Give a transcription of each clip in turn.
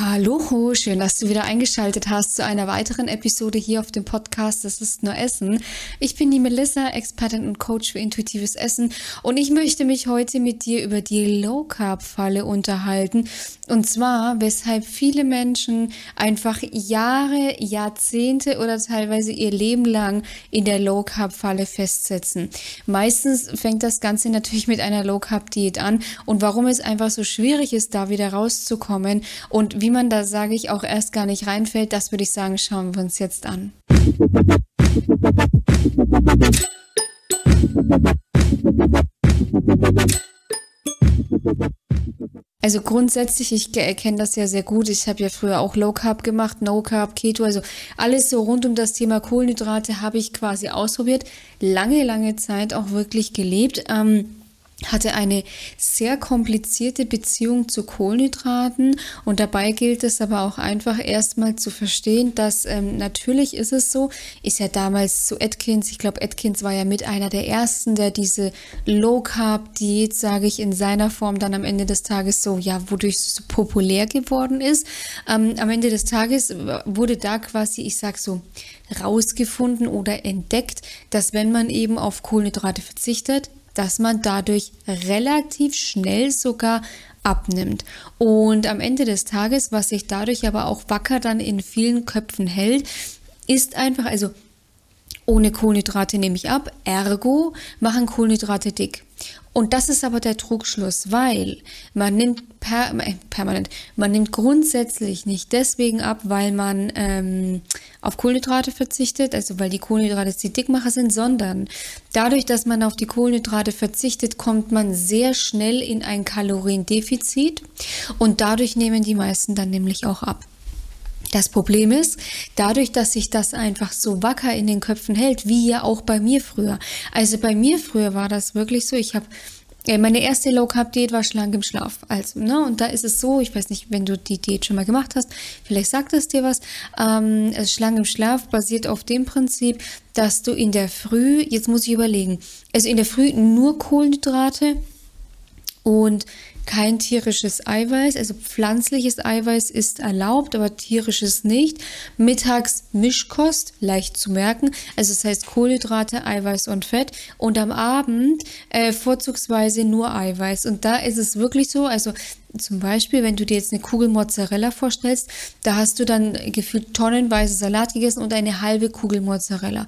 Hallo, schön, dass du wieder eingeschaltet hast zu einer weiteren Episode hier auf dem Podcast Das ist nur Essen. Ich bin die Melissa, Expertin und Coach für intuitives Essen und ich möchte mich heute mit dir über die Low Carb Falle unterhalten und zwar, weshalb viele Menschen einfach Jahre, Jahrzehnte oder teilweise ihr Leben lang in der Low Carb Falle festsetzen. Meistens fängt das Ganze natürlich mit einer Low Carb Diät an und warum es einfach so schwierig ist, da wieder rauszukommen und wie man da, sage ich, auch erst gar nicht reinfällt, das würde ich sagen, schauen wir uns jetzt an. Also grundsätzlich, ich erkenne das ja sehr gut. Ich habe ja früher auch Low Carb gemacht, No Carb, Keto, also alles so rund um das Thema Kohlenhydrate habe ich quasi ausprobiert. Lange, lange Zeit auch wirklich gelebt. Ähm, hatte eine sehr komplizierte Beziehung zu Kohlenhydraten und dabei gilt es aber auch einfach erstmal zu verstehen, dass ähm, natürlich ist es so, ist ja damals zu Atkins, ich glaube Atkins war ja mit einer der ersten, der diese Low Carb Diät, sage ich, in seiner Form dann am Ende des Tages so, ja, wodurch so populär geworden ist. Ähm, am Ende des Tages wurde da quasi, ich sag so, rausgefunden oder entdeckt, dass wenn man eben auf Kohlenhydrate verzichtet, dass man dadurch relativ schnell sogar abnimmt. Und am Ende des Tages, was sich dadurch aber auch wacker dann in vielen Köpfen hält, ist einfach, also ohne Kohlenhydrate nehme ich ab, ergo machen Kohlenhydrate dick. Und das ist aber der Trugschluss, weil man nimmt per, äh, permanent, man nimmt grundsätzlich nicht deswegen ab, weil man ähm, auf Kohlenhydrate verzichtet, also weil die Kohlenhydrate die Dickmacher sind, sondern dadurch, dass man auf die Kohlenhydrate verzichtet, kommt man sehr schnell in ein Kaloriendefizit und dadurch nehmen die meisten dann nämlich auch ab. Das Problem ist, dadurch, dass sich das einfach so wacker in den Köpfen hält, wie ja auch bei mir früher. Also bei mir früher war das wirklich so, ich habe äh, meine erste Low Carb Diät war schlank im Schlaf. Also, ne, und da ist es so, ich weiß nicht, wenn du die Diät schon mal gemacht hast, vielleicht sagt es dir was. Ähm, also schlank im Schlaf basiert auf dem Prinzip, dass du in der Früh, jetzt muss ich überlegen, also in der Früh nur Kohlenhydrate und kein tierisches Eiweiß, also pflanzliches Eiweiß ist erlaubt, aber tierisches nicht. Mittags Mischkost, leicht zu merken, also das heißt Kohlenhydrate, Eiweiß und Fett und am Abend äh, vorzugsweise nur Eiweiß. Und da ist es wirklich so, also zum Beispiel, wenn du dir jetzt eine Kugel Mozzarella vorstellst, da hast du dann gefühlt tonnenweise Salat gegessen und eine halbe Kugel Mozzarella.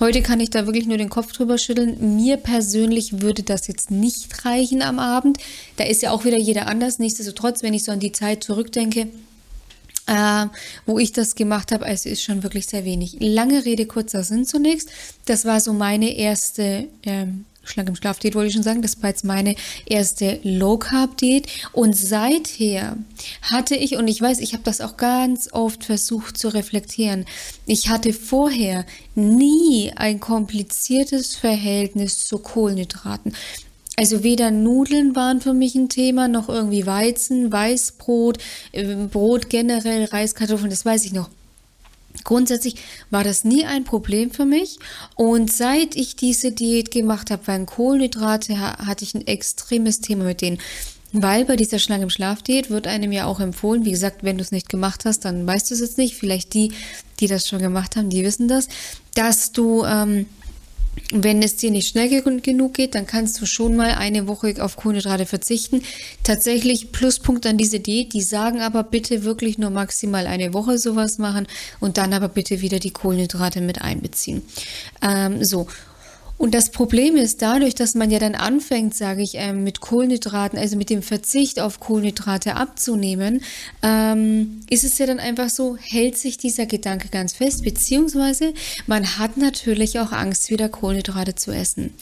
Heute kann ich da wirklich nur den Kopf drüber schütteln. Mir persönlich würde das jetzt nicht reichen am Abend. Da ist ja auch wieder jeder anders. Nichtsdestotrotz, wenn ich so an die Zeit zurückdenke, äh, wo ich das gemacht habe, also ist schon wirklich sehr wenig. Lange Rede, kurzer Sinn zunächst. Das war so meine erste ähm, schlank im Schlaf-Diät wollte ich schon sagen. Das war jetzt meine erste Low-Carb-Diät. Und seither hatte ich, und ich weiß, ich habe das auch ganz oft versucht zu reflektieren, ich hatte vorher nie ein kompliziertes Verhältnis zu Kohlenhydraten. Also weder Nudeln waren für mich ein Thema, noch irgendwie Weizen, Weißbrot, äh, Brot generell, Reiskartoffeln, das weiß ich noch. Grundsätzlich war das nie ein Problem für mich und seit ich diese Diät gemacht habe, waren Kohlenhydrate, hatte ich ein extremes Thema mit denen. Weil bei dieser Schlange im Schlafdiät wird einem ja auch empfohlen, wie gesagt, wenn du es nicht gemacht hast, dann weißt du es jetzt nicht. Vielleicht die, die das schon gemacht haben, die wissen das, dass du ähm, wenn es dir nicht schnell genug geht, dann kannst du schon mal eine Woche auf Kohlenhydrate verzichten. Tatsächlich Pluspunkt an diese Diät, die sagen aber bitte wirklich nur maximal eine Woche sowas machen und dann aber bitte wieder die Kohlenhydrate mit einbeziehen. Ähm, so, und das Problem ist, dadurch, dass man ja dann anfängt, sage ich, ähm, mit Kohlenhydraten, also mit dem Verzicht auf Kohlenhydrate abzunehmen, ähm, ist es ja dann einfach so, hält sich dieser Gedanke ganz fest, beziehungsweise man hat natürlich auch Angst, wieder Kohlenhydrate zu essen.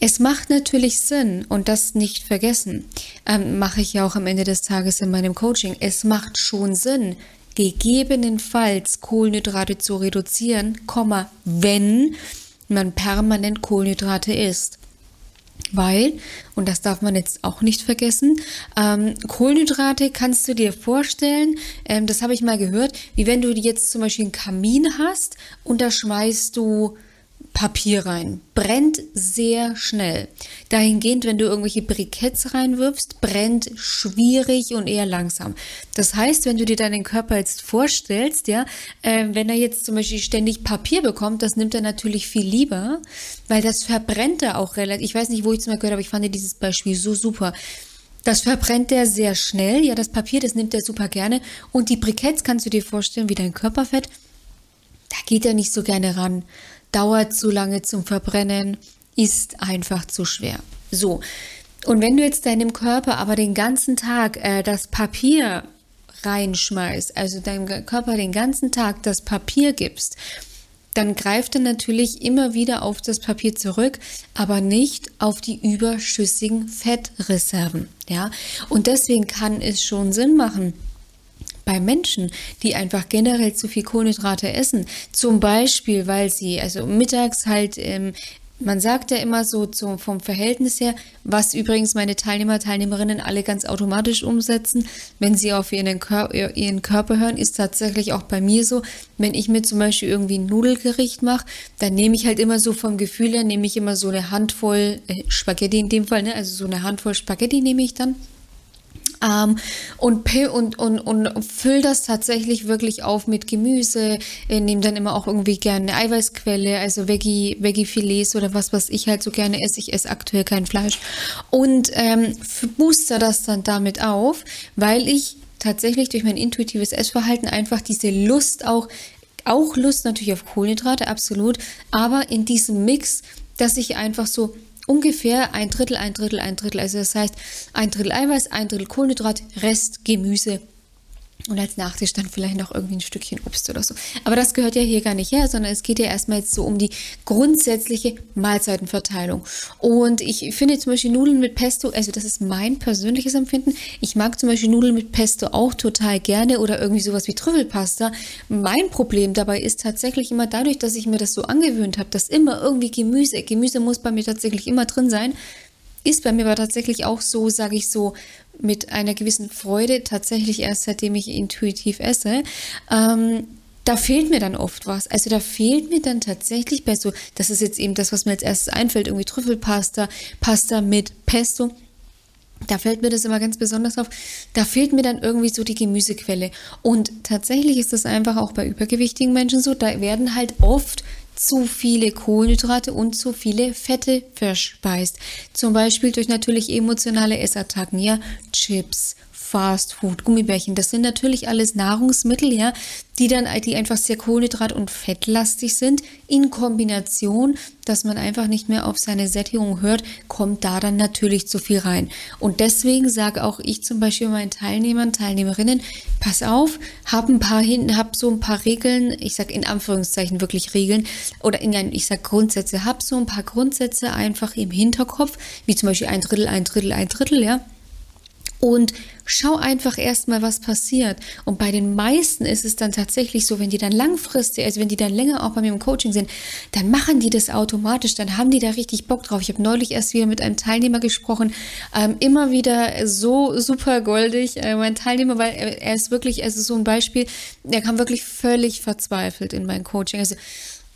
Es macht natürlich Sinn und das nicht vergessen, ähm, mache ich ja auch am Ende des Tages in meinem Coaching. Es macht schon Sinn, gegebenenfalls Kohlenhydrate zu reduzieren, wenn man permanent Kohlenhydrate isst. Weil, und das darf man jetzt auch nicht vergessen, ähm, Kohlenhydrate kannst du dir vorstellen, ähm, das habe ich mal gehört, wie wenn du jetzt zum Beispiel einen Kamin hast und da schmeißt du Papier rein. Brennt sehr schnell. Dahingehend, wenn du irgendwelche Briketts reinwirfst, brennt schwierig und eher langsam. Das heißt, wenn du dir deinen Körper jetzt vorstellst, ja, äh, wenn er jetzt zum Beispiel ständig Papier bekommt, das nimmt er natürlich viel lieber, weil das verbrennt er auch relativ. Ich weiß nicht, wo ich es mal gehört habe, ich fand dieses Beispiel so super. Das verbrennt er sehr schnell. Ja, das Papier, das nimmt er super gerne. Und die Briketts kannst du dir vorstellen wie dein Körperfett. Da geht er nicht so gerne ran dauert zu lange zum Verbrennen, ist einfach zu schwer. So. Und wenn du jetzt deinem Körper aber den ganzen Tag äh, das Papier reinschmeißt, also deinem Körper den ganzen Tag das Papier gibst, dann greift er natürlich immer wieder auf das Papier zurück, aber nicht auf die überschüssigen Fettreserven, ja? Und deswegen kann es schon Sinn machen, bei Menschen, die einfach generell zu viel Kohlenhydrate essen, zum Beispiel, weil sie also mittags halt ähm, man sagt ja immer so zum, vom Verhältnis her, was übrigens meine Teilnehmer, Teilnehmerinnen alle ganz automatisch umsetzen, wenn sie auf ihren, Kör ihren Körper hören, ist tatsächlich auch bei mir so, wenn ich mir zum Beispiel irgendwie ein Nudelgericht mache, dann nehme ich halt immer so vom Gefühl her, nehme ich immer so eine Handvoll äh, Spaghetti in dem Fall, ne? also so eine Handvoll Spaghetti nehme ich dann ähm, und, und, und, und füll das tatsächlich wirklich auf mit Gemüse, äh, nehme dann immer auch irgendwie gerne eine Eiweißquelle, also Veggie, Veggie-Filets oder was, was ich halt so gerne esse. Ich esse aktuell kein Fleisch. Und ähm, booster das dann damit auf, weil ich tatsächlich durch mein intuitives Essverhalten einfach diese Lust auch, auch Lust natürlich auf Kohlenhydrate, absolut, aber in diesem Mix, dass ich einfach so ungefähr ein Drittel, ein Drittel, ein Drittel. Also das heißt, ein Drittel Eiweiß, ein Drittel Kohlenhydrat, Rest Gemüse und als Nachtisch dann vielleicht noch irgendwie ein Stückchen Obst oder so. Aber das gehört ja hier gar nicht her, sondern es geht ja erstmal jetzt so um die grundsätzliche Mahlzeitenverteilung. Und ich finde zum Beispiel Nudeln mit Pesto, also das ist mein persönliches Empfinden. Ich mag zum Beispiel Nudeln mit Pesto auch total gerne oder irgendwie sowas wie Trüffelpasta. Mein Problem dabei ist tatsächlich immer dadurch, dass ich mir das so angewöhnt habe, dass immer irgendwie Gemüse, Gemüse muss bei mir tatsächlich immer drin sein, ist bei mir aber tatsächlich auch so, sage ich so, mit einer gewissen Freude, tatsächlich erst seitdem ich intuitiv esse. Ähm, da fehlt mir dann oft was. Also da fehlt mir dann tatsächlich bei so, das ist jetzt eben das, was mir als erstes einfällt, irgendwie Trüffelpasta, Pasta mit Pesto. Da fällt mir das immer ganz besonders auf. Da fehlt mir dann irgendwie so die Gemüsequelle. Und tatsächlich ist das einfach auch bei übergewichtigen Menschen so. Da werden halt oft zu viele Kohlenhydrate und zu viele Fette verspeist. Zum Beispiel durch natürlich emotionale Essattacken, ja, Chips, Fast Food, Gummibärchen, das sind natürlich alles Nahrungsmittel, ja, die dann, die einfach sehr kohlenhydrat- und fettlastig sind. In Kombination, dass man einfach nicht mehr auf seine Sättigung hört, kommt da dann natürlich zu viel rein. Und deswegen sage auch ich zum Beispiel meinen Teilnehmern, Teilnehmerinnen, pass auf, hab ein paar hinten, hab so ein paar Regeln, ich sage in Anführungszeichen wirklich Regeln, oder in, ich sage Grundsätze, hab so ein paar Grundsätze einfach im Hinterkopf, wie zum Beispiel ein Drittel, ein Drittel, ein Drittel, ja und schau einfach erstmal, was passiert. Und bei den meisten ist es dann tatsächlich so, wenn die dann langfristig, also wenn die dann länger auch bei mir im Coaching sind, dann machen die das automatisch, dann haben die da richtig Bock drauf. Ich habe neulich erst wieder mit einem Teilnehmer gesprochen, ähm, immer wieder so super goldig, äh, mein Teilnehmer, weil er, er ist wirklich, also so ein Beispiel, er kam wirklich völlig verzweifelt in mein Coaching. Also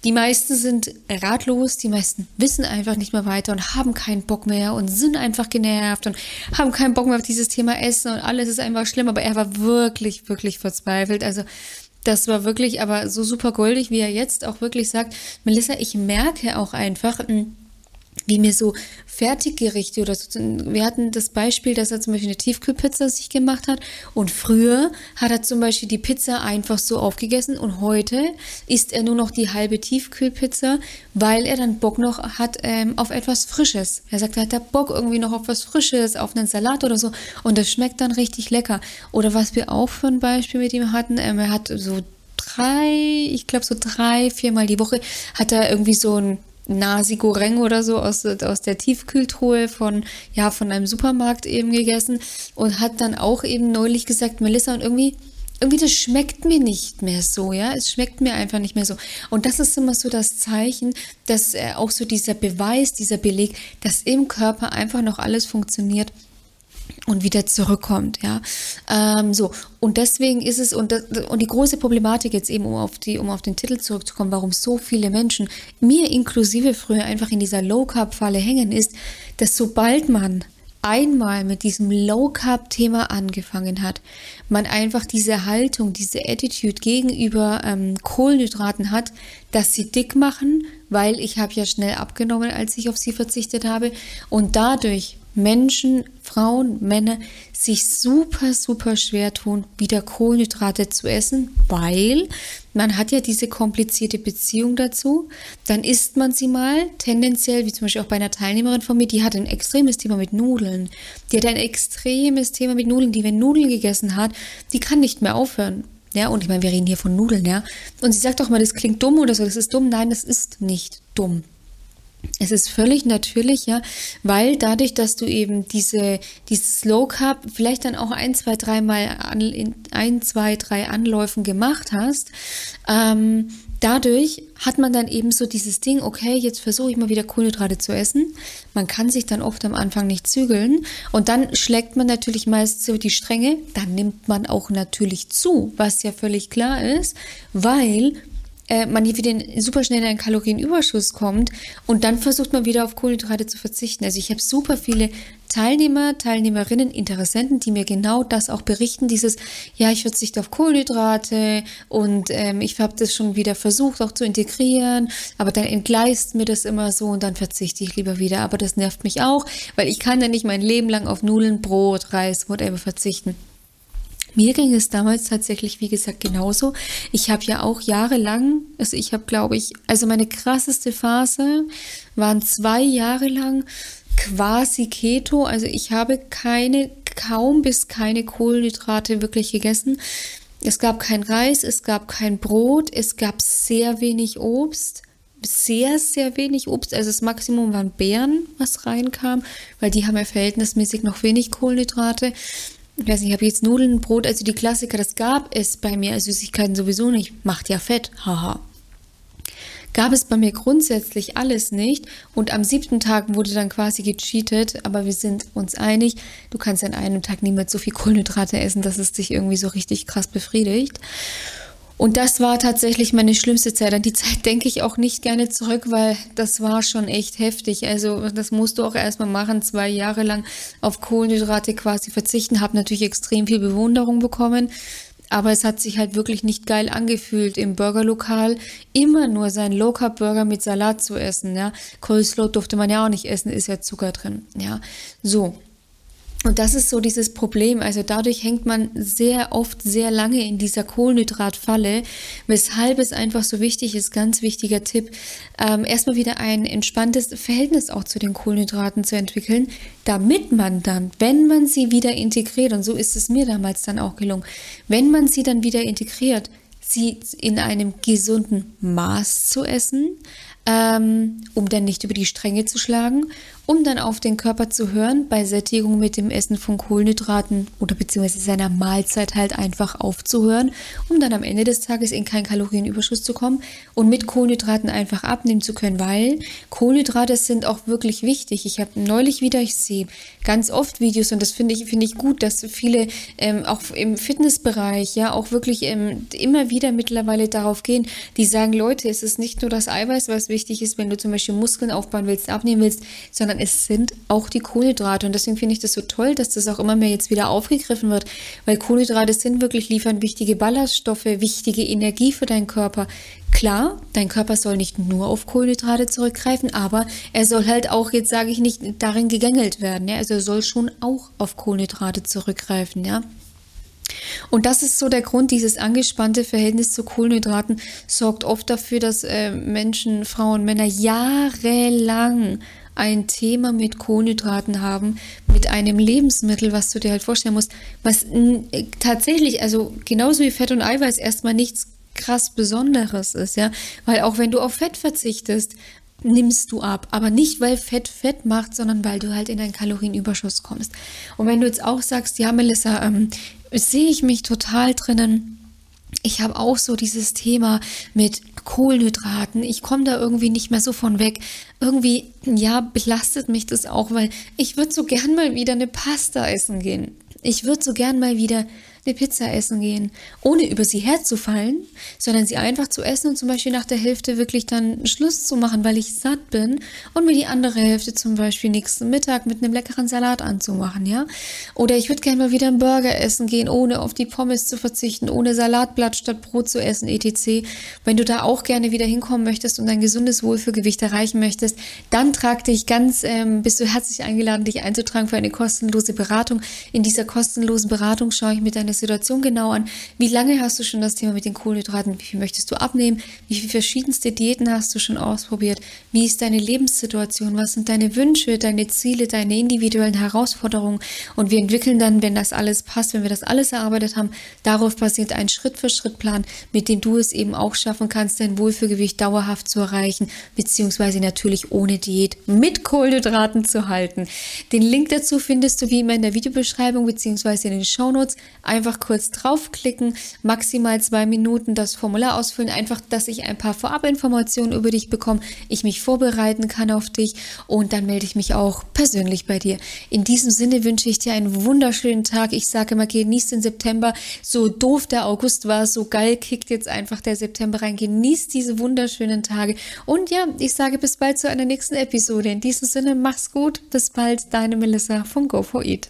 die meisten sind ratlos, die meisten wissen einfach nicht mehr weiter und haben keinen Bock mehr und sind einfach genervt und haben keinen Bock mehr auf dieses Thema Essen und alles ist einfach schlimm, aber er war wirklich, wirklich verzweifelt. Also das war wirklich aber so super goldig, wie er jetzt auch wirklich sagt, Melissa, ich merke auch einfach, hm, wie mir so Fertiggerichte oder so. Wir hatten das Beispiel, dass er zum Beispiel eine Tiefkühlpizza sich gemacht hat und früher hat er zum Beispiel die Pizza einfach so aufgegessen und heute isst er nur noch die halbe Tiefkühlpizza, weil er dann Bock noch hat ähm, auf etwas Frisches. Er sagt, er hat da Bock irgendwie noch auf was Frisches, auf einen Salat oder so und das schmeckt dann richtig lecker. Oder was wir auch für ein Beispiel mit ihm hatten, ähm, er hat so drei, ich glaube so drei, viermal die Woche hat er irgendwie so ein Nasi Goreng oder so aus, aus der Tiefkühltruhe von, ja, von einem Supermarkt eben gegessen und hat dann auch eben neulich gesagt, Melissa, und irgendwie, irgendwie das schmeckt mir nicht mehr so, ja, es schmeckt mir einfach nicht mehr so. Und das ist immer so das Zeichen, dass äh, auch so dieser Beweis, dieser Beleg, dass im Körper einfach noch alles funktioniert, und wieder zurückkommt, ja. Ähm, so und deswegen ist es und das, und die große Problematik jetzt eben um auf die um auf den Titel zurückzukommen, warum so viele Menschen mir inklusive früher einfach in dieser Low Carb Falle hängen, ist, dass sobald man einmal mit diesem Low Carb Thema angefangen hat, man einfach diese Haltung, diese Attitude gegenüber ähm, Kohlenhydraten hat, dass sie dick machen, weil ich habe ja schnell abgenommen, als ich auf sie verzichtet habe und dadurch Menschen, Frauen, Männer sich super, super schwer tun, wieder Kohlenhydrate zu essen, weil man hat ja diese komplizierte Beziehung dazu. Dann isst man sie mal, tendenziell, wie zum Beispiel auch bei einer Teilnehmerin von mir, die hat ein extremes Thema mit Nudeln. Die hat ein extremes Thema mit Nudeln, die, wenn Nudeln gegessen hat, die kann nicht mehr aufhören. Ja, und ich meine, wir reden hier von Nudeln, ja. Und sie sagt doch mal, das klingt dumm oder so, das ist dumm. Nein, das ist nicht dumm. Es ist völlig natürlich, ja, weil dadurch, dass du eben diese, dieses Low Carb vielleicht dann auch ein, zwei, dreimal an, in ein, zwei, drei Anläufen gemacht hast, ähm, dadurch hat man dann eben so dieses Ding, okay, jetzt versuche ich mal wieder Kohlenhydrate zu essen. Man kann sich dann oft am Anfang nicht zügeln und dann schlägt man natürlich meist so die Stränge, dann nimmt man auch natürlich zu, was ja völlig klar ist, weil äh, man hier wieder super schnell in einen Kalorienüberschuss kommt und dann versucht man wieder auf Kohlenhydrate zu verzichten. Also ich habe super viele Teilnehmer, Teilnehmerinnen, Interessenten, die mir genau das auch berichten, dieses, ja, ich verzichte auf Kohlenhydrate und ähm, ich habe das schon wieder versucht auch zu integrieren, aber dann entgleist mir das immer so und dann verzichte ich lieber wieder. Aber das nervt mich auch, weil ich kann ja nicht mein Leben lang auf Nudeln, Brot, Reis, whatever verzichten. Mir ging es damals tatsächlich, wie gesagt, genauso. Ich habe ja auch jahrelang, also ich habe, glaube ich, also meine krasseste Phase waren zwei Jahre lang quasi Keto. Also ich habe keine, kaum bis keine Kohlenhydrate wirklich gegessen. Es gab kein Reis, es gab kein Brot, es gab sehr wenig Obst sehr, sehr wenig Obst. Also das Maximum waren Beeren, was reinkam, weil die haben ja verhältnismäßig noch wenig Kohlenhydrate ich weiß nicht, ich habe jetzt Nudeln, Brot, also die Klassiker, das gab es bei mir, also Süßigkeiten sowieso nicht, macht ja Fett, haha. Gab es bei mir grundsätzlich alles nicht und am siebten Tag wurde dann quasi gecheatet, aber wir sind uns einig, du kannst an einem Tag niemals so viel Kohlenhydrate essen, dass es dich irgendwie so richtig krass befriedigt. Und das war tatsächlich meine schlimmste Zeit. An die Zeit denke ich auch nicht gerne zurück, weil das war schon echt heftig. Also das musst du auch erstmal machen, zwei Jahre lang auf Kohlenhydrate quasi verzichten. Habe natürlich extrem viel Bewunderung bekommen. Aber es hat sich halt wirklich nicht geil angefühlt, im Burgerlokal immer nur seinen Low-Carb-Burger mit Salat zu essen. Ja, Coleslaw durfte man ja auch nicht essen, ist ja Zucker drin. Ja, so. Und das ist so dieses Problem. Also dadurch hängt man sehr oft sehr lange in dieser Kohlenhydratfalle, weshalb es einfach so wichtig ist, ganz wichtiger Tipp, ähm, erstmal wieder ein entspanntes Verhältnis auch zu den Kohlenhydraten zu entwickeln, damit man dann, wenn man sie wieder integriert, und so ist es mir damals dann auch gelungen, wenn man sie dann wieder integriert, sie in einem gesunden Maß zu essen, ähm, um dann nicht über die Stränge zu schlagen, um dann auf den Körper zu hören, bei Sättigung mit dem Essen von Kohlenhydraten oder beziehungsweise seiner Mahlzeit halt einfach aufzuhören, um dann am Ende des Tages in keinen Kalorienüberschuss zu kommen und mit Kohlenhydraten einfach abnehmen zu können, weil Kohlenhydrate sind auch wirklich wichtig. Ich habe neulich wieder, ich sehe ganz oft Videos und das finde ich, finde ich gut, dass viele ähm, auch im Fitnessbereich ja auch wirklich ähm, immer wieder mittlerweile darauf gehen, die sagen, Leute, es ist nicht nur das Eiweiß, was wichtig ist, wenn du zum Beispiel Muskeln aufbauen willst, abnehmen willst, sondern es sind auch die Kohlenhydrate. Und deswegen finde ich das so toll, dass das auch immer mehr jetzt wieder aufgegriffen wird, weil Kohlenhydrate sind wirklich, liefern wichtige Ballaststoffe, wichtige Energie für deinen Körper. Klar, dein Körper soll nicht nur auf Kohlenhydrate zurückgreifen, aber er soll halt auch, jetzt sage ich nicht, darin gegängelt werden. Ja? Also er soll schon auch auf Kohlenhydrate zurückgreifen, ja. Und das ist so der Grund, dieses angespannte Verhältnis zu Kohlenhydraten sorgt oft dafür, dass äh, Menschen, Frauen, Männer jahrelang ein Thema mit Kohlenhydraten haben, mit einem Lebensmittel, was du dir halt vorstellen musst, was tatsächlich, also genauso wie Fett und Eiweiß erstmal nichts krass Besonderes ist, ja, weil auch wenn du auf Fett verzichtest, nimmst du ab. Aber nicht, weil Fett Fett macht, sondern weil du halt in einen Kalorienüberschuss kommst. Und wenn du jetzt auch sagst, ja, Melissa, ähm, sehe ich mich total drinnen, ich habe auch so dieses Thema mit Kohlenhydraten. Ich komme da irgendwie nicht mehr so von weg. Irgendwie, ja, belastet mich das auch, weil ich würde so gern mal wieder eine Pasta essen gehen. Ich würde so gern mal wieder eine Pizza essen gehen, ohne über sie herzufallen, sondern sie einfach zu essen und zum Beispiel nach der Hälfte wirklich dann Schluss zu machen, weil ich satt bin und mir die andere Hälfte zum Beispiel nächsten Mittag mit einem leckeren Salat anzumachen, ja? Oder ich würde gerne mal wieder einen Burger essen gehen, ohne auf die Pommes zu verzichten, ohne Salatblatt statt Brot zu essen, etc. Wenn du da auch gerne wieder hinkommen möchtest und ein gesundes Wohlfühlgewicht erreichen möchtest, dann trag dich ganz, ähm, bist du herzlich eingeladen, dich einzutragen für eine kostenlose Beratung. In dieser kostenlosen Beratung schaue ich mir deine Situation genau an. Wie lange hast du schon das Thema mit den Kohlenhydraten? Wie viel möchtest du abnehmen? Wie viele verschiedenste Diäten hast du schon ausprobiert? Wie ist deine Lebenssituation? Was sind deine Wünsche, deine Ziele, deine individuellen Herausforderungen? Und wir entwickeln dann, wenn das alles passt, wenn wir das alles erarbeitet haben, darauf basiert ein Schritt-für-Schritt-Plan, mit dem du es eben auch schaffen kannst, dein Wohlfühlgewicht dauerhaft zu erreichen, beziehungsweise natürlich ohne Diät mit Kohlenhydraten zu halten. Den Link dazu findest du wie immer in der Videobeschreibung beziehungsweise in den Shownotes. Einfach einfach kurz draufklicken, maximal zwei Minuten das Formular ausfüllen, einfach, dass ich ein paar Vorabinformationen über dich bekomme, ich mich vorbereiten kann auf dich und dann melde ich mich auch persönlich bei dir. In diesem Sinne wünsche ich dir einen wunderschönen Tag. Ich sage mal, genieß den September. So doof der August war, so geil kickt jetzt einfach der September rein. Genieß diese wunderschönen Tage. Und ja, ich sage bis bald zu einer nächsten Episode. In diesem Sinne, mach's gut. Bis bald, deine Melissa von Go4Eat.